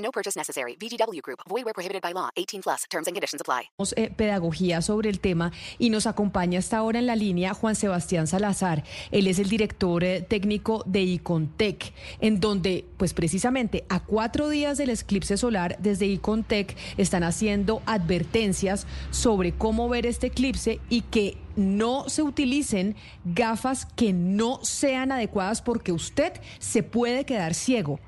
No purchase necessary. VGW Group. Void where prohibited by law. 18 plus. Terms and conditions apply. Eh, pedagogía sobre el tema y nos acompaña hasta ahora en la línea Juan Sebastián Salazar. Él es el director eh, técnico de Icontec, en donde, pues precisamente a cuatro días del eclipse solar, desde Icontec están haciendo advertencias sobre cómo ver este eclipse y que no se utilicen gafas que no sean adecuadas porque usted se puede quedar ciego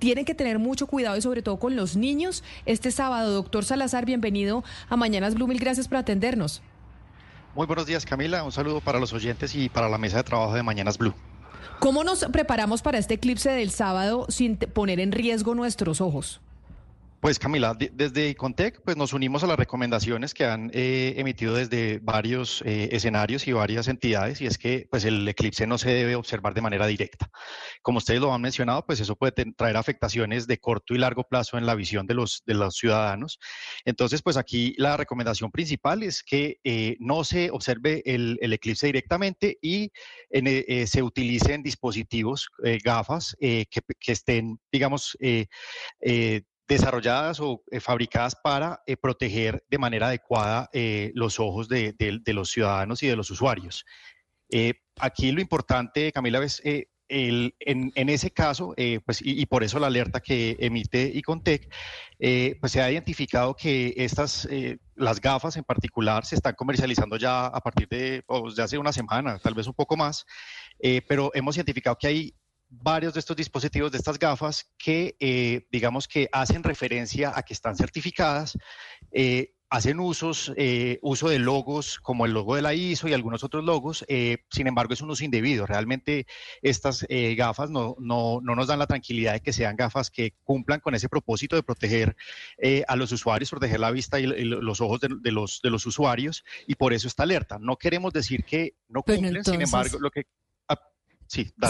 tienen que tener mucho cuidado y sobre todo con los niños. Este sábado, doctor Salazar, bienvenido a Mañanas Blue. Mil gracias por atendernos. Muy buenos días, Camila. Un saludo para los oyentes y para la mesa de trabajo de Mañanas Blue. ¿Cómo nos preparamos para este eclipse del sábado sin poner en riesgo nuestros ojos? Pues Camila, desde Icontec pues nos unimos a las recomendaciones que han eh, emitido desde varios eh, escenarios y varias entidades y es que pues el eclipse no se debe observar de manera directa. Como ustedes lo han mencionado, pues eso puede traer afectaciones de corto y largo plazo en la visión de los, de los ciudadanos. Entonces, pues aquí la recomendación principal es que eh, no se observe el, eclipse directamente y se utilicen dispositivos, gafas que, que, estén, digamos, desarrolladas o eh, fabricadas para eh, proteger de manera adecuada eh, los ojos de, los ciudadanos y de los usuarios. aquí lo importante, Camila, es el, en, ese caso, pues, y, por eso la alerta que emite Icontec, pues se ha identificado que estas, las gafas en particular, se están comercializando ya a partir de, pues, de hace una semana, tal vez un poco más, pero hemos identificado que hay varios de estos dispositivos, de estas gafas, que eh, digamos que hacen referencia a que están certificadas, eh, hacen usos, eh, uso de logos como el logo de la ISO y algunos otros logos, sin embargo es un uso indebido. Realmente estas gafas no, no, no, nos dan la tranquilidad de que sean gafas que cumplan con ese propósito de proteger a los usuarios, proteger la vista y, los ojos de, los, de los usuarios y por eso está alerta. No queremos decir que no cumplen, sin embargo lo que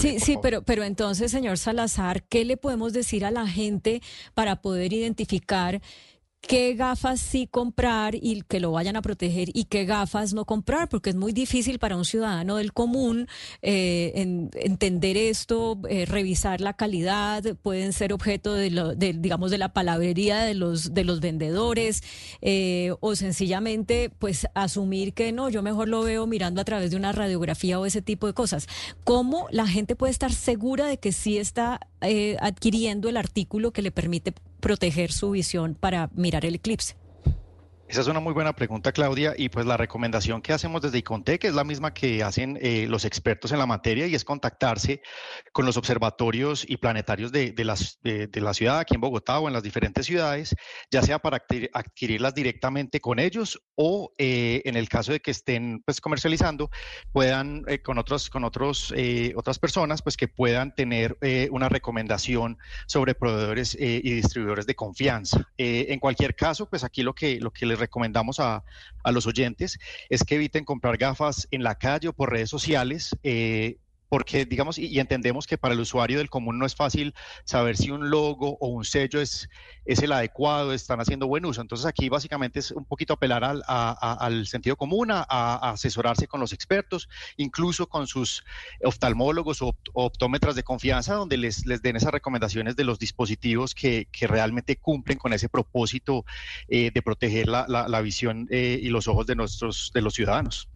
Sí, sí, pero, pero entonces, señor Salazar, ¿qué le podemos decir a la gente para poder identificar qué gafas sí comprar y que lo vayan a proteger y qué gafas no comprar, porque es muy difícil para un ciudadano del común eh, entender esto, eh, revisar la calidad, pueden ser objeto de, lo, de, digamos, de la palabrería de los, de los vendedores eh, o sencillamente pues asumir que no, yo mejor lo veo mirando a través de una radiografía o ese tipo de cosas. ¿Cómo la gente puede estar segura de que sí está adquiriendo el artículo que le permite proteger su visión para mirar el eclipse? Esa es una muy buena pregunta, Claudia, y pues la recomendación que hacemos desde Icontec es la misma que hacen eh, los expertos en la materia y es contactarse con los observatorios y planetarios de, las, de, la ciudad, aquí en Bogotá o en las diferentes ciudades, ya sea para adquirirlas directamente con ellos o eh, en el caso de que estén pues comercializando, puedan eh, con otros, con otros, otras personas, pues que puedan tener una recomendación sobre proveedores y distribuidores de confianza. en cualquier caso, pues aquí lo que, lo que les recomendamos a, a, los oyentes es que eviten comprar gafas en la calle o por redes sociales. Eh, porque digamos, y, entendemos que para el usuario del común no es fácil saber si un logo o un sello es, es el adecuado, están haciendo buen uso. Entonces aquí básicamente es un poquito apelar al, al sentido común, a, asesorarse con los expertos, incluso con sus oftalmólogos o optómetras de confianza, donde les, les den esas recomendaciones de los dispositivos que, que realmente cumplen con ese propósito eh, de proteger la, la, visión eh, y los ojos de, nuestros, de los ciudadanos.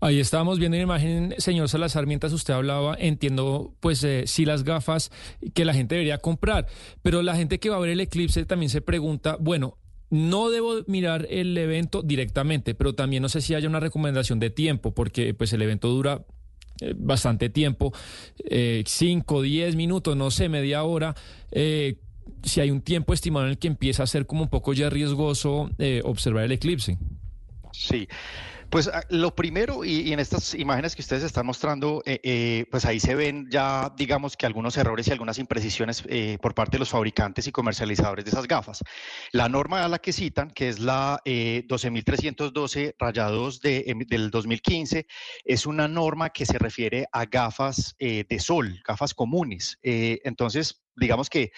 Ahí estábamos viendo la imagen, señor Salazar, mientras usted hablaba, entiendo pues eh, sí las gafas que la gente debería comprar, pero la gente que va a ver el eclipse también se pregunta, bueno, no debo mirar el evento directamente, pero también no sé si haya una recomendación de tiempo, porque pues el evento dura eh, bastante tiempo, 5, eh, 10 minutos, no sé, media hora. si hay un tiempo estimado en el que empieza a ser como un poco ya riesgoso observar el eclipse. Sí. Pues ah, lo primero, y, en estas imágenes que ustedes están mostrando, eh, eh, pues ahí se ven ya, digamos que algunos errores y algunas imprecisiones eh, por parte de los fabricantes y comercializadores de esas gafas. La norma a la que citan, que es la 12.312 rayados em, del 2015, es una norma que se refiere a gafas de sol, gafas comunes. entonces, digamos que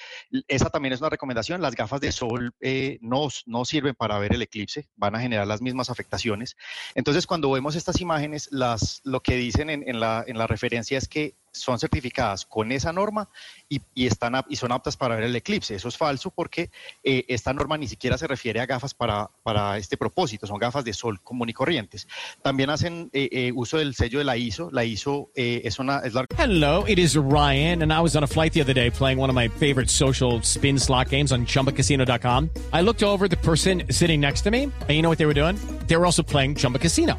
esa también es una recomendación. Las gafas de sol eh, no, no sirven para ver el eclipse, van a generar las mismas afectaciones. Entonces, cuando vemos estas imágenes, las, lo que dicen en, la, en la referencia es que son certificadas con esa norma y, están, y son aptas para ver el eclipse. Eso es falso porque eh, esta norma ni siquiera se refiere a gafas para, para este propósito, son gafas de sol común y corrientes. También hacen eh, eh, uso del sello de la ISO. La ISO es una... Es la... Hello, it is Ryan, and I was on a flight the other day playing one of my favorite social spin slot games on chumbacasino.com. I looked over the person sitting next to me, and you know what they were doing? They were also playing Chumba Casino.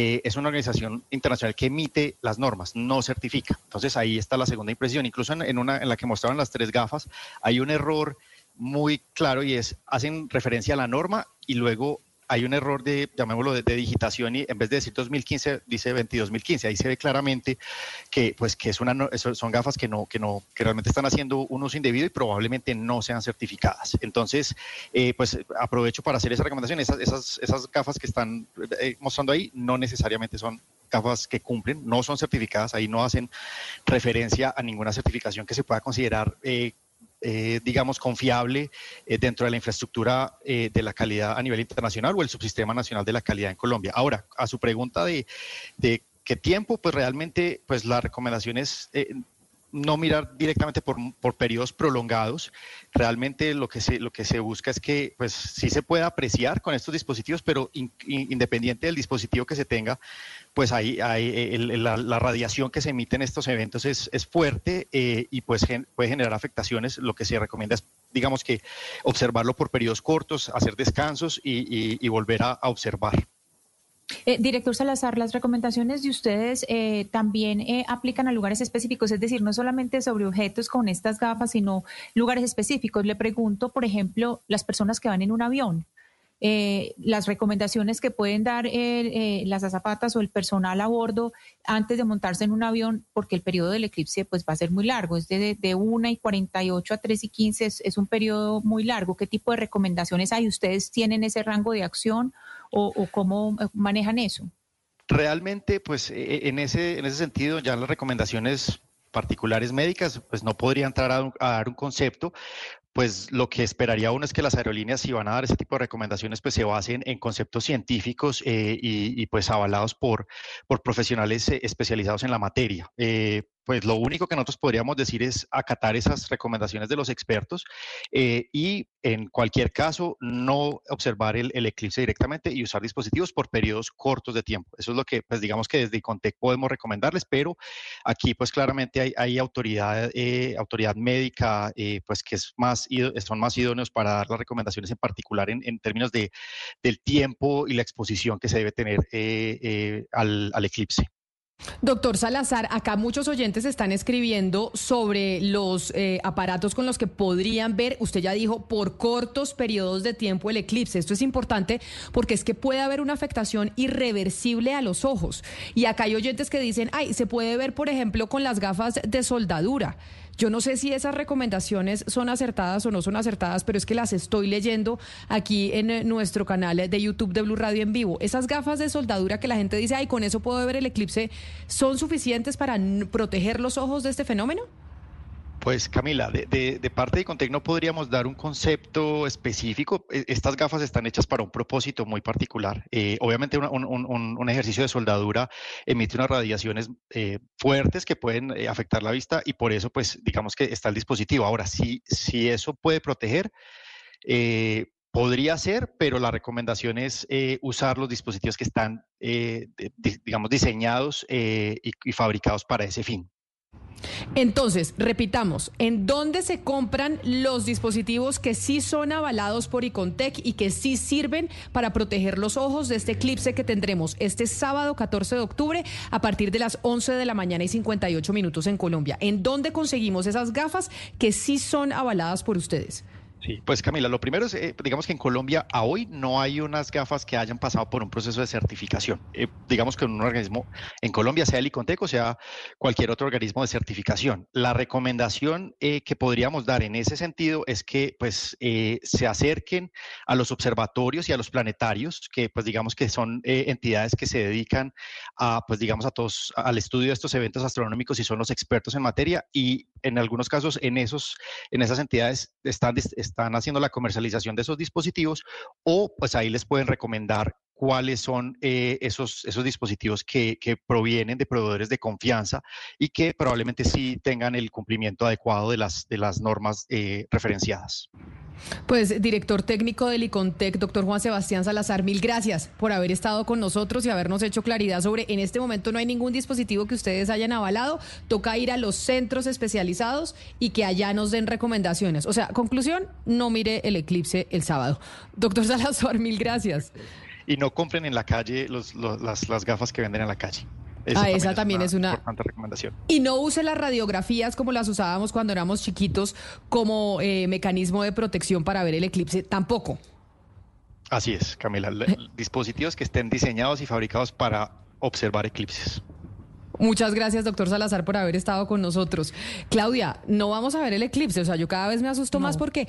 Eh, es una organización internacional que emite las normas, no certifica. Entonces ahí está la segunda impresión. Incluso en, una en la que mostraban las tres gafas, hay un error muy claro y es, hacen referencia a la norma y luego hay un error de, llamémoslo, de, digitación y en vez de decir 2015, dice 22.015. Ahí se ve claramente que, pues, que es una, son gafas que, no, que, no, que realmente están haciendo un uso indebido y probablemente no sean certificadas. Entonces, eh, pues aprovecho para hacer esa recomendación. Esas, esas, esas gafas que están eh, mostrando ahí no necesariamente son gafas que cumplen, no son certificadas, ahí no hacen referencia a ninguna certificación que se pueda considerar eh, eh, digamos, confiable eh, dentro de la infraestructura eh, de la calidad a nivel internacional o el subsistema nacional de la calidad en Colombia. Ahora, a su pregunta de, de qué tiempo, pues realmente, pues la recomendación es no mirar directamente por, por, periodos prolongados. Realmente lo que, se, lo que se busca es que pues, sí se pueda apreciar con estos dispositivos, pero independiente del dispositivo que se tenga, pues ahí, la, radiación que se emite en estos eventos es, es fuerte eh, y pues puede generar afectaciones. Lo que se recomienda es, digamos que, observarlo por periodos cortos, hacer descansos y volver a observar. Eh, director Salazar, las recomendaciones de ustedes eh, también eh, aplican a lugares específicos, es decir, no solamente sobre objetos con estas gafas, sino lugares específicos. Le pregunto, por ejemplo, las personas que van en un avión. las recomendaciones que pueden dar las azafatas o el personal a bordo antes de montarse en un avión, porque el periodo del eclipse pues, va a ser muy largo, es de, de 1 y 48 a 3 y 15, es, es un periodo muy largo. ¿Qué tipo de recomendaciones hay? ¿Ustedes tienen ese rango de acción o, cómo manejan eso? Realmente, pues e, e, en ese, en ese sentido, ya las recomendaciones particulares médicas, pues no podría entrar a, dar un concepto, pues lo que esperaría uno es que las aerolíneas, si van a dar ese tipo de recomendaciones, pues se basen en conceptos científicos eh, y, pues avalados por, por profesionales eh, especializados en la materia. Eh, pues lo único que nosotros podríamos decir es acatar esas recomendaciones de los expertos eh, y en cualquier caso no observar el, eclipse directamente y usar dispositivos por periodos cortos de tiempo. Eso es lo que, pues digamos que desde ICONTEC podemos recomendarles, pero aquí pues claramente hay, autoridad, eh, autoridad médica eh, pues que es más, son más idóneos para dar las recomendaciones en particular en, términos de, del tiempo y la exposición que se debe tener al eclipse. Doctor Salazar, acá muchos oyentes están escribiendo sobre los eh, aparatos con los que podrían ver, usted ya dijo, por cortos periodos de tiempo el eclipse. Esto es importante porque es que puede haber una afectación irreversible a los ojos. Y acá hay oyentes que dicen, ay, se puede ver, por ejemplo, con las gafas de soldadura. Yo no sé si esas recomendaciones son acertadas o no son acertadas, pero es que las estoy leyendo aquí en eh, nuestro canal de YouTube de Blue Radio en vivo. Esas gafas de soldadura que la gente dice, ay, con eso puedo ver el eclipse, ¿son suficientes para proteger los ojos de este fenómeno? Pues Camila, de, parte de Contec no podríamos dar un concepto específico. E, estas gafas están hechas para un propósito muy particular. Eh, obviamente un, ejercicio de soldadura emite unas radiaciones eh, fuertes que pueden eh, afectar la vista y por eso pues digamos que está el dispositivo. Ahora, si, si eso puede proteger, podría ser, pero la recomendación es usar los dispositivos que están digamos diseñados y fabricados para ese fin. Entonces, repitamos, ¿en dónde se compran los dispositivos que sí son avalados por Icontec y que sí sirven para proteger los ojos de este eclipse que tendremos este sábado 14 de octubre a partir de las 11 de la mañana y 58 minutos en Colombia? ¿En dónde conseguimos esas gafas que sí son avaladas por ustedes? Pues Camila, lo primero es, eh, digamos que en Colombia a hoy no hay unas gafas que hayan pasado por un proceso de certificación. Eh, digamos que un organismo, en Colombia, sea el ICONTEC o sea cualquier otro organismo de certificación. La recomendación eh, que podríamos dar en ese sentido es que pues se acerquen a los observatorios y a los planetarios, que pues digamos que son entidades que se dedican a pues digamos a todos, al estudio de estos eventos astronómicos y son los expertos en materia y en algunos casos en esos, en esas entidades están haciendo la comercialización de esos dispositivos o pues ahí les pueden recomendar cuáles son eh, esos, esos dispositivos que, provienen de proveedores de confianza y que probablemente sí tengan el cumplimiento adecuado de las, de las normas eh, referenciadas. Pues director técnico del ICONTEC, doctor Juan Sebastián Salazar, mil gracias por haber estado con nosotros y habernos hecho claridad sobre, en este momento no hay ningún dispositivo que ustedes hayan avalado, toca ir a los centros especializados y que allá nos den recomendaciones. O sea, conclusión, no mire el eclipse el sábado. Doctor Salazar, mil gracias y no compren en la calle las, las gafas que venden en la calle. ah, esa también es una, importante recomendación. Y no use las radiografías como las usábamos cuando éramos chiquitos como eh, mecanismo de protección para ver el eclipse, tampoco. Así es, Camila. Dispositivos que estén diseñados y fabricados para observar eclipses. Muchas gracias, doctor Salazar, por haber estado con nosotros. Claudia, no vamos a ver el eclipse. O sea, yo cada vez me asusto más porque.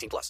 18 plus.